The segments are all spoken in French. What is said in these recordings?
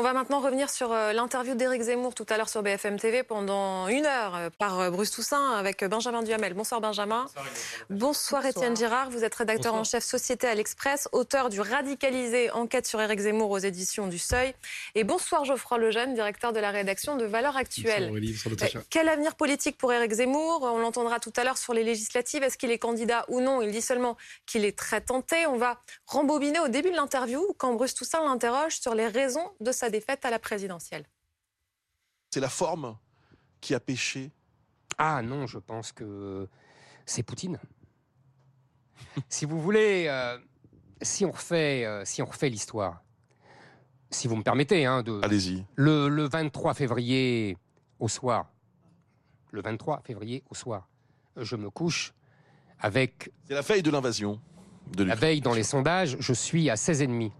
On va maintenant revenir sur euh, l'interview d'Éric Zemmour tout à l'heure sur BFM TV pendant une heure euh, par euh, Bruce Toussaint avec Benjamin Duhamel. Bonsoir Benjamin. Bonsoir, Étienne Girard. Vous êtes rédacteur en chef Société à l'Express, auteur du Radicalisé, enquête sur Éric Zemmour aux éditions du Seuil. Et bonsoir Geoffroy Lejeune, directeur de la rédaction de Valeurs Actuelles. quel avenir politique pour Éric Zemmour? On l'entendra tout à l'heure sur les législatives. Est-ce qu'il est candidat ou non? Il dit seulement qu'il est très tenté. On va rembobiner au début de l'interview quand Bruce Toussaint l'interroge sur les raisons de sa défaite à la présidentielle. C'est la forme qui a péché Ah non, je pense que c'est Poutine. si vous voulez, euh, si on refait, euh, si on refait l'histoire, si vous me permettez, hein, de. Allez-y. Le, le 23 février au soir, le 23 février au soir, je me couche avec. C'est la veille de l'invasion. De la veille dans les sondages, je suis à 16,5.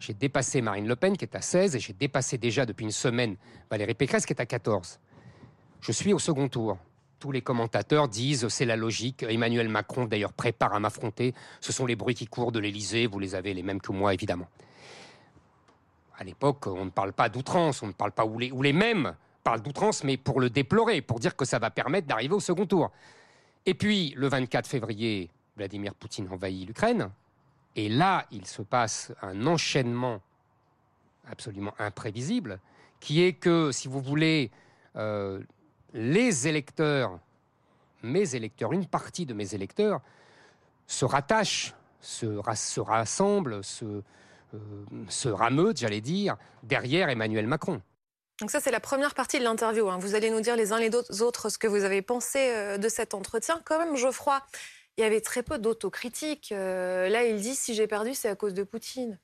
J'ai dépassé Marine Le Pen qui est à 16 et j'ai dépassé déjà depuis une semaine Valérie Pécresse qui est à 14. Je suis au second tour. Tous les commentateurs disent c'est la logique. Emmanuel Macron d'ailleurs prépare à m'affronter. Ce sont les bruits qui courent de l'Élysée. Vous les avez les mêmes que moi évidemment. À l'époque, on ne parle pas d'outrance, on ne parle pas où les, où les mêmes parlent d'outrance, mais pour le déplorer, pour dire que ça va permettre d'arriver au second tour. Et puis, le 24 février, Vladimir Poutine envahit l'Ukraine. Et là, il se passe un enchaînement absolument imprévisible, qui est que, si vous voulez, euh, les électeurs, mes électeurs, une partie de mes électeurs, se rattachent, se, rassemblent, se, euh, se rameutent, j'allais dire, derrière Emmanuel Macron. Donc ça, c'est la première partie de l'interview. Hein. Vous allez nous dire les uns les autres ce que vous avez pensé euh, de cet entretien. Quand même, Geoffroy, il y avait très peu d'autocritique. Euh, là, il dit si j'ai perdu, c'est à cause de Poutine.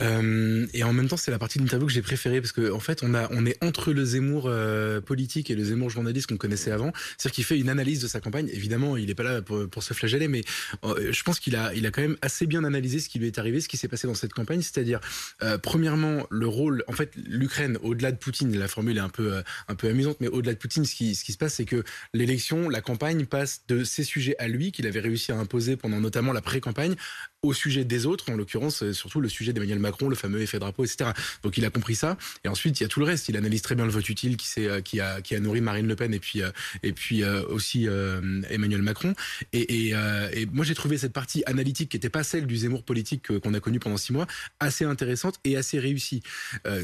Euh, et en même temps, c'est la partie de l'interview que j'ai préférée parce qu'en en fait, on est entre le Zemmour euh, politique et le Zemmour journaliste qu'on connaissait avant. C'est-à-dire qu'il fait une analyse de sa campagne. Évidemment, il n'est pas là pour, se flageller, mais euh, je pense qu'il a, quand même assez bien analysé ce qui lui est arrivé, ce qui s'est passé dans cette campagne. C'est-à-dire, premièrement, le rôle, en fait, l'Ukraine, au-delà de Poutine, la formule est un peu, un peu amusante, mais au-delà de Poutine, ce qui, ce qui se passe, c'est que l'élection, la campagne passe de ses sujets à lui, qu'il avait réussi à imposer pendant notamment la pré-campagne, au sujet des autres, en l'occurrence surtout le sujet d'Emmanuel Macron, le fameux effet drapeau, etc. Donc il a compris ça. Et ensuite, il y a tout le reste. Il analyse très bien le vote utile qui, euh, qui, a, qui a nourri Marine Le Pen et puis, euh, et puis euh, aussi Emmanuel Macron. Et, et, et moi, j'ai trouvé cette partie analytique qui n'était pas celle du Zemmour politique qu'on a connu pendant six mois assez intéressante et assez réussie.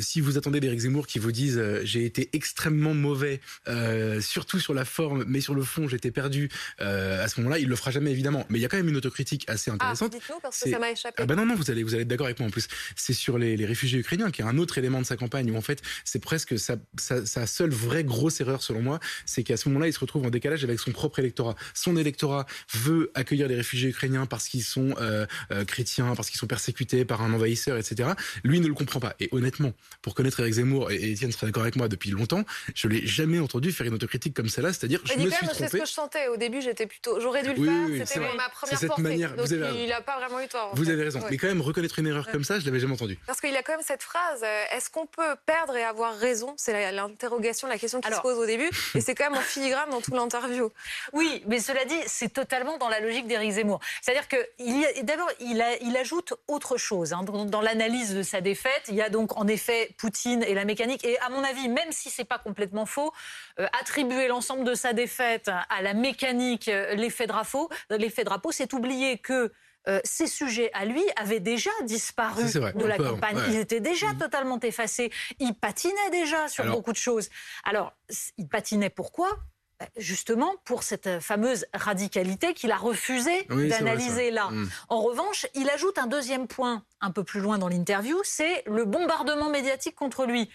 si vous attendez d'Éric Zemmour qui vous dise j'ai été extrêmement mauvais, surtout sur la forme, mais sur le fond, j'étais perdu, à ce moment-là, il le fera jamais évidemment. Mais il y a quand même une autocritique assez ah, intéressante. Ah, parce que ça m'a échappé. Ah ben non, non, vous allez, vous allez être d'accord avec moi en plus. C'est sur les, les, réfugiés ukrainiens, qui est un autre élément de sa campagne, où en fait, c'est presque sa, sa, sa, seule vraie grosse erreur, selon moi, c'est qu'à ce moment-là, il se retrouve en décalage avec son propre électorat. Son électorat veut accueillir les réfugiés ukrainiens parce qu'ils sont euh, euh, chrétiens, parce qu'ils sont persécutés par un envahisseur, etc. Lui ne le comprend pas. Et honnêtement, pour connaître Eric Zemmour, et Étienne sera d'accord avec moi depuis longtemps, je l'ai jamais entendu faire une autocritique comme celle-là, c'est-à-dire je me suis trompé. C'est ce que je sentais. Au début, j'étais plutôt, j'aurais dû le faire. C'était ma première cette Manière, Donc, vous avez il n'a pas vraiment eu tort. Vous avez raison. Mais quand même reconnaître une erreur comme ça, je l'avais jamais entendu. Parce qu'il a quand même cette phrase euh, est-ce qu'on peut perdre et avoir raison? C'est l'interrogation, la question qui se pose au début. Et c'est quand même en filigrane dans toute l'interview. Oui, mais cela dit, c'est totalement dans la logique d'Éric Zemmour. C'est-à-dire que d'abord, il, il, ajoute autre chose. Hein. Dans, l'analyse de sa défaite, il y a donc en effet Poutine et la mécanique. Et à mon avis, même si c'est pas complètement faux, euh, attribuer l'ensemble de sa défaite à la mécanique, euh, l'effet drapeau, l'effet drapeau, c'est oublier que euh, ces sujets à lui avaient déjà disparu de la campagne. Ils étaient déjà mmh. totalement effacés. Il patinait déjà sur beaucoup de choses. Alors, il patinait pourquoi? Bah, Justement pour cette fameuse radicalité qu'il a refusé d'analyser là. Mmh. En revanche, il ajoute un deuxième point un peu plus loin dans l'interview, c'est le bombardement médiatique contre lui.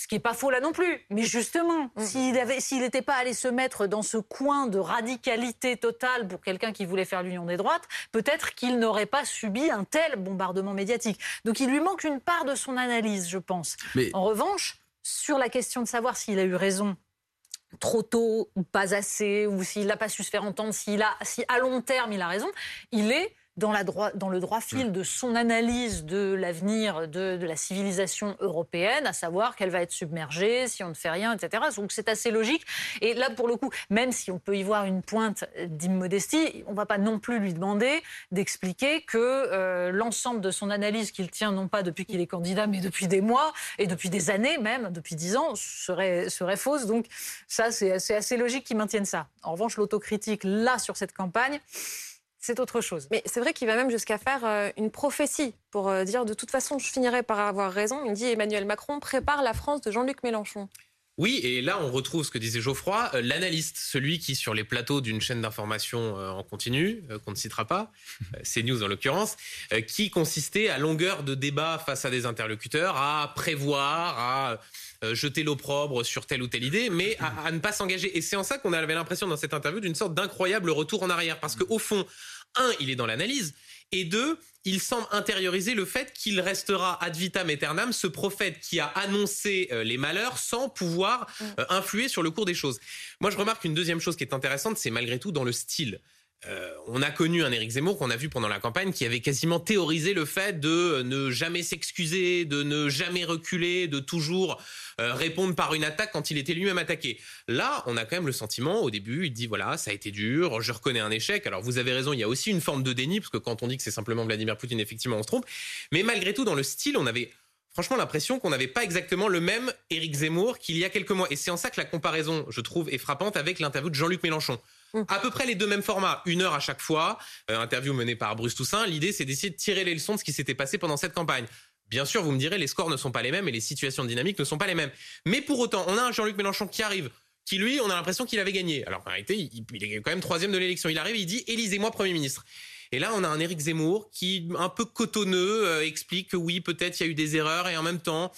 Ce qui n'est pas faux là non plus. Mais justement, mm. s'il n'était pas allé se mettre dans ce coin de radicalité totale pour quelqu'un qui voulait faire l'union des droites, peut-être qu'il n'aurait pas subi un tel bombardement médiatique. Donc il lui manque une part de son analyse, je pense. En revanche, sur la question de savoir s'il a eu raison trop tôt ou pas assez, ou s'il n'a pas su se faire entendre, s'il a, si à long terme il a raison, il est dans, la droit, dans le droit fil de son analyse de l'avenir de, de, la civilisation européenne, à savoir qu'elle va être submergée si on ne fait rien, etc. Donc c'est assez logique. Et là, pour le coup, même si on peut y voir une pointe d'immodestie, on ne va pas non plus lui demander d'expliquer que euh, l'ensemble de son analyse qu'il tient, non pas depuis qu'il est candidat, mais depuis des mois et depuis des années même, depuis dix ans, serait, serait fausse. Donc ça, c'est assez logique qu'il maintienne ça. En revanche, l'autocritique, là, sur cette campagne, c'est autre chose. Mais c'est vrai qu'il va même jusqu'à faire euh, une prophétie pour euh, dire de toute façon, je finirai par avoir raison. Il dit Emmanuel Macron prépare la France de Jean-Luc Mélenchon. Oui, et là, on retrouve ce que disait Geoffroy, euh, l'analyste, celui qui, sur les plateaux d'une chaîne d'information en continu, qu'on ne citera pas, CNews en l'occurrence, qui consistait à longueur de débat face à des interlocuteurs, à prévoir, à jeter l'opprobre sur telle ou telle idée, mais à, à ne pas s'engager. Et c'est en ça qu'on avait l'impression dans cette interview d'une sorte d'incroyable retour en arrière. Parce qu'au fond, un, il est dans l'analyse, et deux, il semble intérioriser le fait qu'il restera ad vitam aeternam ce prophète qui a annoncé euh, les malheurs sans pouvoir mm. euh, influer sur le cours des choses. Moi, je remarque une deuxième chose qui est intéressante, c'est malgré tout dans le style. Euh, on a connu un Éric Zemmour qu'on a vu pendant la campagne qui avait quasiment théorisé le fait de ne jamais s'excuser, de ne jamais reculer, de toujours euh, répondre par une attaque quand il était lui-même attaqué. Là, on a quand même le sentiment, au début, il dit voilà, ça a été dur, je reconnais un échec. Alors vous avez raison, il y a aussi une forme de déni, parce que quand on dit que c'est simplement Vladimir Poutine, effectivement, on se trompe. Mais malgré tout, dans le style, on avait franchement l'impression qu'on n'avait pas exactement le même Éric Zemmour qu'il y a quelques mois. Et c'est en ça que la comparaison, je trouve, est frappante avec l'interview de Jean-Luc Mélenchon. Mmh. À peu près les deux mêmes formats, une heure à chaque fois, euh, interview menée par Bruce Toussaint. L'idée, c'est d'essayer de tirer les leçons de ce qui s'était passé pendant cette campagne. Bien sûr, vous me direz, les scores ne sont pas les mêmes et les situations dynamiques ne sont pas les mêmes. Mais pour autant, on a un Jean-Luc Mélenchon qui arrive, qui lui, on a l'impression qu'il avait gagné. Alors en réalité, il, est quand même troisième de l'élection. Il arrive, il dit, élisez-moi Premier ministre. Et là, on a un Éric Zemmour qui, un peu cotonneux, euh, explique que oui, peut-être il y a eu des erreurs et en même temps,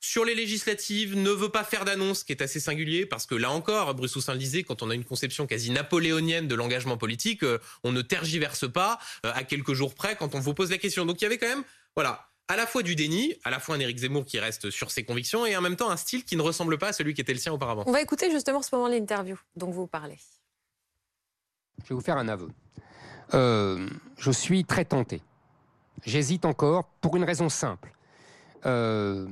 sur les législatives, ne veut pas faire d'annonce, qui est assez singulier, parce que là encore, Bruce Toussaint le disait, quand on a une conception quasi napoléonienne de l'engagement politique, euh, on ne tergiverse pas euh, à quelques jours près quand on vous pose la question. Donc il y avait quand même, voilà, à la fois du déni, à la fois un Éric Zemmour qui reste sur ses convictions, et en même temps un style qui ne ressemble pas à celui qui était le sien auparavant. On va écouter justement ce moment l'interview dont vous parlez. Je vais vous faire un aveu. Euh, je suis très tenté. J'hésite encore pour une raison simple. Euh,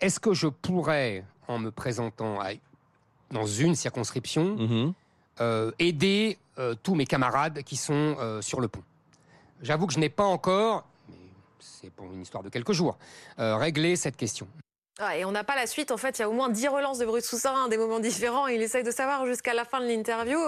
est-ce que je pourrais, en me présentant dans une circonscription, mhm. euh, aider tous mes camarades qui sont sur le pont? J'avoue que je n'ai pas encore, mais c'est pour une histoire de quelques jours, réglé cette question. Ah, et on n'a pas la suite. En fait, il y a au moins 10 relances de Bruce Toussaint, des moments différents. Il essaye de savoir jusqu'à la fin de l'interview.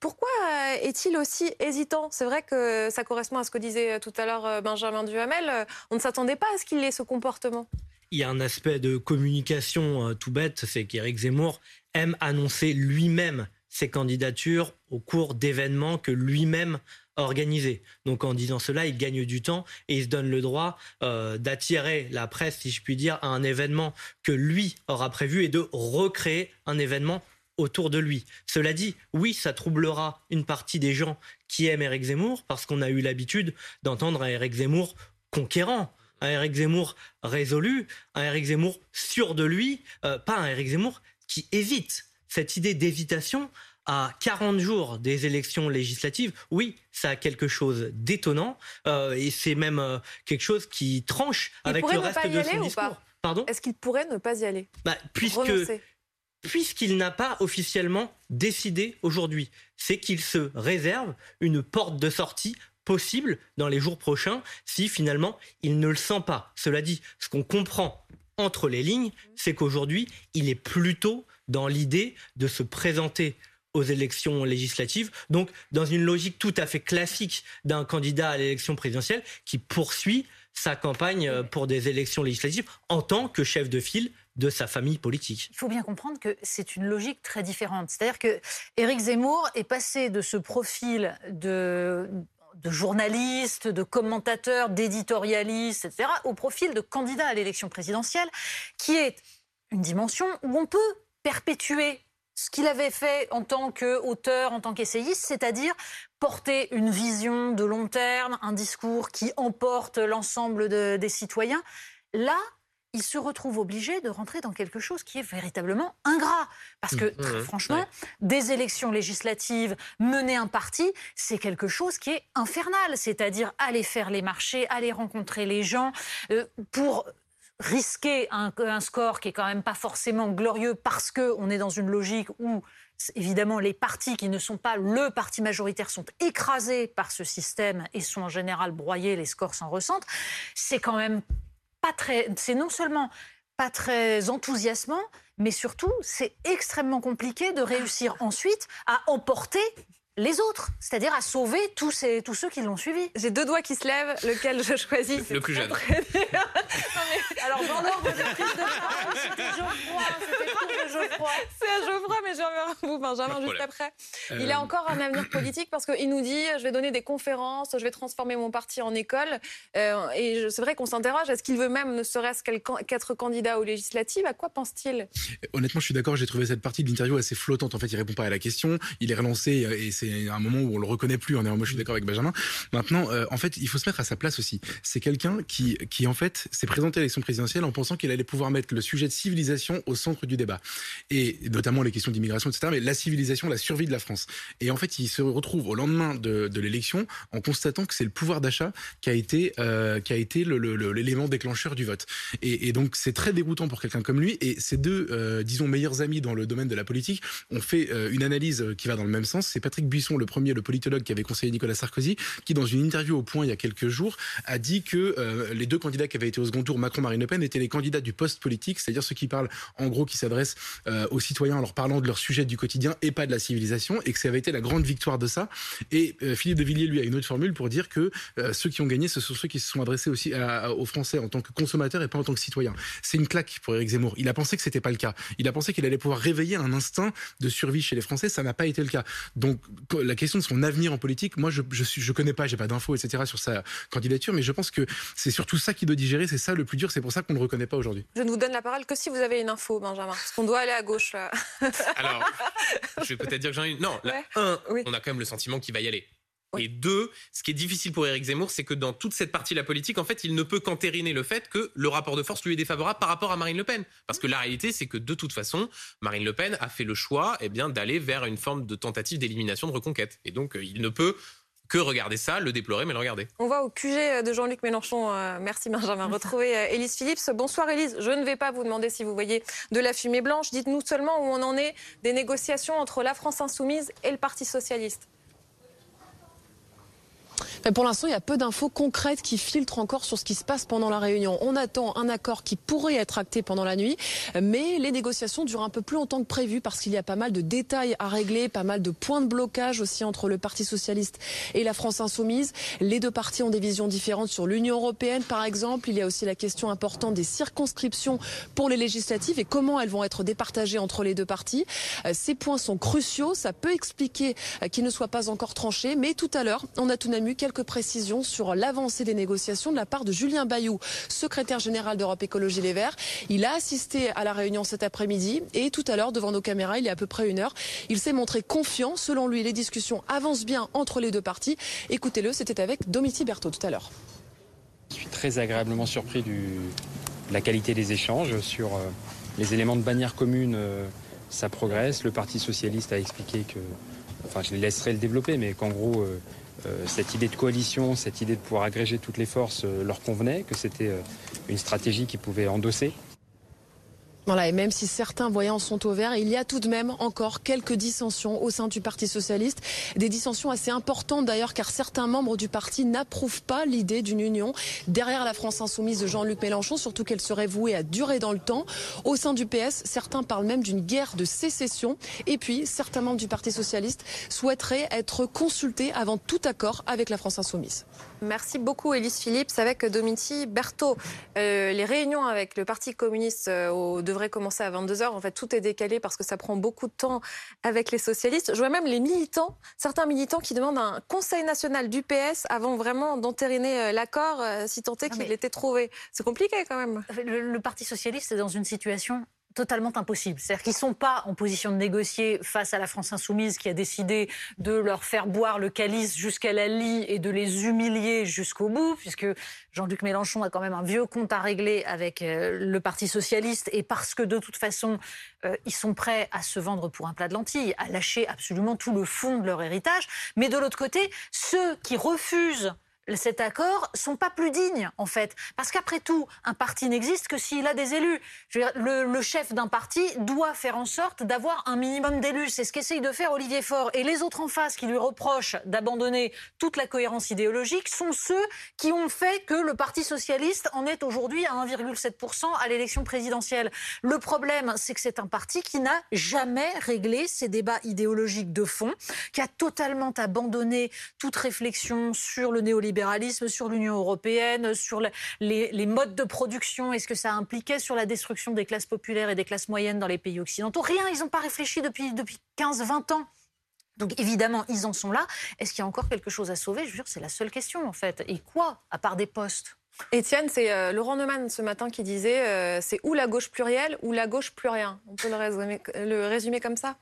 Pourquoi euh, est-il aussi hésitant? C'est vrai que ça correspond à ce que disait euh, tout à l'heure euh, Benjamin Duhamel. On ne s'attendait pas à ce qu'il ait ce comportement. Il y a un aspect de communication tout bête, c'est qu'Éric Zemmour aime annoncer lui-même ses candidatures au cours d'événements que lui-même organisé. Donc en disant cela, il gagne du temps et il se donne le droit euh, d'attirer la presse, si je puis dire, à un événement que lui aura prévu et de recréer un événement autour de lui. Cela dit, oui, ça troublera une partie des gens qui aiment Eric Zemmour parce qu'on a eu l'habitude d'entendre un Eric Zemmour conquérant, un Eric Zemmour résolu, un Eric Zemmour sûr de lui, euh, pas un Eric Zemmour qui évite. Cette idée d'évitation à 40 jours des élections législatives, oui, ça a quelque chose d'étonnant euh, et c'est même euh, quelque chose qui tranche avec le reste de son discours. Pardon? Est-ce qu'il pourrait ne pas y aller? Bah, Puisque puisqu'il n'a pas officiellement décidé aujourd'hui, c'est qu'il se réserve une porte de sortie possible dans les jours prochains si finalement il ne le sent pas. Cela dit, ce qu'on comprend entre les lignes, c'est qu'aujourd'hui, il est plutôt dans l'idée de se présenter aux élections législatives. Donc, dans une logique tout à fait classique d'un candidat à l'élection présidentielle qui poursuit sa campagne euh, pour des élections législatives en tant que chef de file de sa famille politique. Il faut bien comprendre que c'est une logique très différente. C'est-à-dire que Éric Zemmour est passé de ce profil de de journaliste, de commentateur, d'éditorialiste, etc., au profil de candidat à l'élection présidentielle, qui est une dimension où on peut perpétuer ce qu'il avait fait en tant qu'auteur, en tant qu'essayiste, c'est-à-dire porter une vision de long terme, un discours qui emporte l'ensemble des citoyens. Là, il se retrouve obligé de rentrer dans quelque chose qui est véritablement ingrat. Parce que, Mmh. franchement, des élections législatives, mener un parti, c'est quelque chose qui est infernal. C'est-à-dire aller faire les marchés, aller rencontrer les gens euh, pour risquer un, score qui est quand même pas forcément glorieux parce qu'on est dans une logique où évidemment les partis qui ne sont pas le parti majoritaire sont écrasés par ce système et sont en général broyés, les scores s'en ressentent, c'est quand même pas très c'est non seulement pas très enthousiasmant, mais surtout c'est extrêmement compliqué de réussir ensuite à emporter les autres, c'est-à-dire à sauver tous, ces, tous ceux qui l'ont suivi. J'ai deux doigts qui se lèvent, lequel je choisis Le plus jeune. Alors, dans l'ordre de prise de parole, c'était Geoffroy. C'était tour de Geoffroy. C'est Geoffroy, mais j'en reviens à vous, Benjamin, juste après. Euh, Il a encore un avenir politique parce qu'il nous dit je vais donner des conférences, je vais transformer mon parti en école. Euh, et c'est vrai qu'on s'interroge est-ce qu'il veut même, ne serait-ce qu'être candidat aux législatives? À quoi pense-t-il? Honnêtement, je suis d'accord. J'ai trouvé cette partie de l'interview assez flottante. En fait, il répond pas à la question. Il est relancé euh, et c'est un moment où on le reconnaît plus. On est, moi, je suis d'accord avec Benjamin. Maintenant, euh, en fait, il faut se mettre à sa place aussi. C'est quelqu'un qui, qui en fait, s'est présenté à l'élection présidentielle en pensant qu'il allait pouvoir mettre le sujet de civilisation au centre du débat et notamment les questions d'immigration, etc. Mais la civilisation, la survie de la France. Et en fait, il se retrouve au lendemain de, de l'élection en constatant que c'est le pouvoir d'achat qui a été, euh, qui a été l'élément déclencheur du vote. Et, et donc, c'est très déroutant pour quelqu'un comme lui. Et ces deux, euh, disons, meilleurs amis dans le domaine de la politique ont fait une analyse qui va dans le même sens. C'est Patrick Buisson, le premier, le politologue qui avait conseillé Nicolas Sarkozy, qui, dans une interview au Point il y a quelques jours, a dit que euh, les deux candidats qui avaient été au second tour, Macron-Marine Le Pen, étaient les candidats du poste politique, c'est-à-dire ceux qui parlent, en gros, qui s'adressent euh, aux citoyens en leur parlant de leur sujet du quotidien et pas de la civilisation, et que ça avait été la grande victoire de ça. Et euh, Philippe de Villiers, lui, a une autre formule pour dire que ceux qui ont gagné, ce sont ceux qui se sont adressés aussi aux Français en tant que consommateurs et pas en tant que citoyens. C'est une claque pour Éric Zemmour. Il a pensé que c'était pas le cas. Il a pensé qu'il allait pouvoir réveiller un instinct de survie chez les Français. Ça n'a pas été le cas. Donc, la question de son avenir en politique, moi, je, je, suis, je connais pas, j'ai pas d'infos, etc. sur sa candidature, mais je pense que c'est surtout ça qui doit digérer. C'est ça le plus dur. C'est pour ça qu'on ne le reconnaît pas aujourd'hui. Je ne vous donne la parole que si vous avez une info, Benjamin. Parce qu'on doit aller à gauche. là. Alors, je vais peut-être dire que j'en ai une. Non, là, Ouais. un, Oui. on a quand même le sentiment qu'il va y aller. Oui. Et deux, ce qui est difficile pour Éric Zemmour, c'est que dans toute cette partie de la politique, en fait, il ne peut qu'entériner le fait que le rapport de force lui est défavorable par rapport à Marine Le Pen. Parce que la réalité, c'est que de toute façon, Marine Le Pen a fait le choix eh bien, d'aller vers une forme de tentative d'élimination de reconquête. Et donc, euh, il ne peut que regarder ça, le déplorer, mais le regarder. On va au QG de Jean-Luc Mélenchon. Euh, Merci Benjamin. Retrouver euh, Élise Phillips. Bonsoir Élise. Je ne vais pas vous demander si vous voyez de la fumée blanche. Dites-nous seulement où on en est des négociations entre la France insoumise et le Parti socialiste. Pour l'instant, il y a peu d'infos concrètes qui filtrent encore sur ce qui se passe pendant la réunion. On attend un accord qui pourrait être acté pendant la nuit, mais les négociations durent un peu plus longtemps que prévu parce qu'il y a pas mal de détails à régler, pas mal de points de blocage aussi entre le Parti socialiste et la France insoumise. Les deux partis ont des visions différentes sur l'Union européenne, par exemple. Il y a aussi la question importante des circonscriptions pour les législatives et comment elles vont être départagées entre les deux partis. Euh, Ces points sont cruciaux. Ça peut expliquer euh, qu'ils ne soient pas encore tranchés, mais tout à l'heure, on a tout de même quelques précisions sur l'avancée des négociations de la part de Julien Bayou, secrétaire général d'Europe Écologie Les Verts. Il a assisté à la réunion cet après-midi et tout à l'heure, devant nos caméras, il y a à peu près une heure, il s'est montré confiant. Selon lui, les discussions avancent bien entre les deux parties. Écoutez-le, c'était avec Domiti Berthaud tout à l'heure. Je suis très agréablement surpris de la qualité des échanges sur euh, les éléments de bannière commune. euh, ça progresse. Le Parti socialiste a expliqué que, enfin, je les laisserai le développer, mais qu'en gros, euh, cette idée de coalition, cette idée de pouvoir agréger toutes les forces euh, leur convenait, que c'était euh, une stratégie qu'ils pouvaient endosser. Voilà, et même si certains voyants sont au vert, il y a tout de même encore quelques dissensions au sein du Parti socialiste. Des dissensions assez importantes d'ailleurs, car certains membres du parti n'approuvent pas l'idée d'une union derrière la France insoumise de Jean-Luc Mélenchon, surtout qu'elle serait vouée à durer dans le temps. Au sein du PS, certains parlent même d'une guerre de sécession. Et puis, certains membres du Parti socialiste souhaiteraient être consultés avant tout accord avec la France insoumise. Merci beaucoup, Élise Phillips. Avec Domiti Berthaud, Euh, les réunions avec le Parti communiste euh, au- devraient commencer à 22h. En fait, tout est décalé parce que ça prend beaucoup de temps avec les socialistes. Je vois même les militants, certains militants qui demandent un conseil national du PS avant vraiment d'entériner euh, l'accord, euh, si tant est qu'il mais- était trouvé. C'est compliqué quand même. Le, le Parti socialiste est dans une situation totalement impossible. C'est-à-dire qu'ils ne sont pas en position de négocier face à la France insoumise qui a décidé de leur faire boire le calice jusqu'à la lie et de les humilier jusqu'au bout, puisque Jean-Luc Mélenchon a quand même un vieux compte à régler avec euh, le Parti socialiste et parce que de toute façon, euh, ils sont prêts à se vendre pour un plat de lentilles, à lâcher absolument tout le fond de leur héritage. Mais de l'autre côté, ceux qui refusent cet accord sont pas plus dignes, en fait. Parce qu'après tout, un parti n'existe que s'il a des élus. le, chef d'un parti doit faire en sorte d'avoir un minimum d'élus. C'est ce qu'essaye de faire Olivier Faure. Et les autres en face qui lui reprochent d'abandonner toute la cohérence idéologique sont ceux qui ont fait que le Parti socialiste en est aujourd'hui à 1,7% à l'élection présidentielle. Le problème, c'est que c'est un parti qui n'a jamais réglé ces débats idéologiques de fond, qui a totalement abandonné toute réflexion sur le néolibéralisme libéralisme, sur l'Union européenne, sur les, modes de production et ce que ça impliquait sur la destruction des classes populaires et des classes moyennes dans les pays occidentaux? Rien, ils n'ont pas réfléchi depuis, depuis 15-20 ans. Donc évidemment, ils en sont là. Est-ce qu'il y a encore quelque chose à sauver? Je dire, c'est la seule question en fait. Et quoi, à part des postes? Étienne, c'est euh, Laurent Neumann ce matin qui disait euh, c'est ou la gauche plurielle ou la gauche plus rien. On peut le résumer comme ça?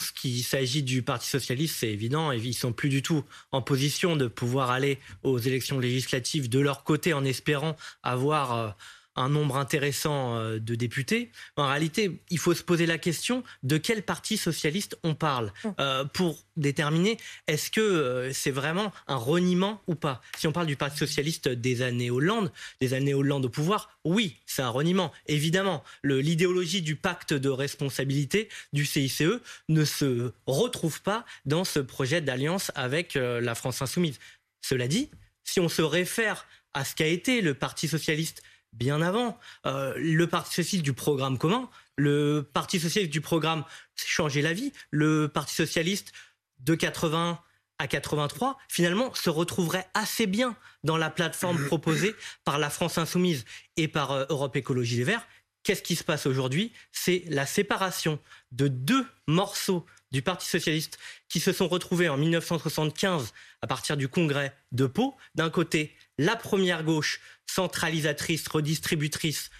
Euh, ce s'agit du Parti socialiste, c'est évident, ils sont plus du tout en position de pouvoir aller aux élections législatives de leur côté en espérant avoir euh, un nombre intéressant euh, de députés. En réalité, il faut se poser la question de quel parti socialiste on parle? Mmh. euh, pour déterminer est-ce que euh, c'est vraiment un reniement ou pas? Si on parle du Parti socialiste des années Hollande, des années Hollande au pouvoir, oui, c'est un reniement. Évidemment, l'idéologie du pacte de responsabilité du CICE ne se retrouve pas dans ce projet d'alliance avec la France insoumise. Cela dit, si on se réfère à ce qu'a été le Parti socialiste bien avant. Euh, le Parti socialiste du programme commun, le Parti socialiste du programme changer la vie, le Parti socialiste de 80 à 83, finalement, se retrouverait assez bien dans la plateforme proposée par la France insoumise et par euh, Europe Écologie Les Verts. Qu'est-ce qui se passe aujourd'hui? C'est la séparation de deux morceaux du Parti socialiste qui se sont retrouvés en 1975 à partir du congrès de Pau. D'un côté, la première gauche centralisatrice, redistributrice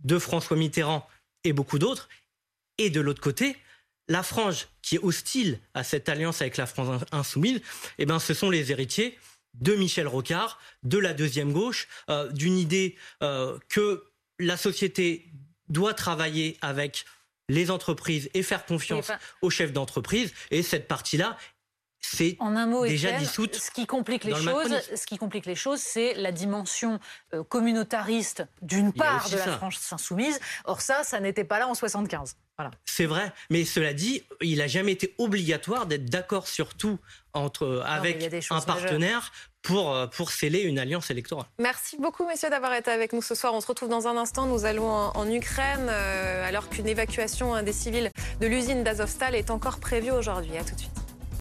de François Mitterrand et beaucoup d'autres. Et de l'autre côté, la frange qui est hostile à cette alliance avec la France insoumise, eh ben, ce sont les héritiers de Michel Rocard, de la deuxième gauche, euh, d'une idée euh, que la société doit travailler avec les entreprises et faire confiance aux chefs d'entreprise. Et cette partie-là c'est en un mot, déjà dissoute. Ce qui complique les choses, ce qui complique les choses, c'est la dimension euh, communautariste d'une part de la France insoumise. Or ça, ça n'était pas là en 75. Voilà. C'est vrai, mais cela dit, il n'a jamais été obligatoire d'être d'accord sur tout entre, avec un partenaire pour, euh, pour sceller une alliance électorale. Merci beaucoup, messieurs, d'avoir été avec nous ce soir. On se retrouve dans un instant. Nous allons en, Ukraine, euh, alors qu'une évacuation des civils de l'usine d'Azovstal est encore prévue aujourd'hui. À tout de suite.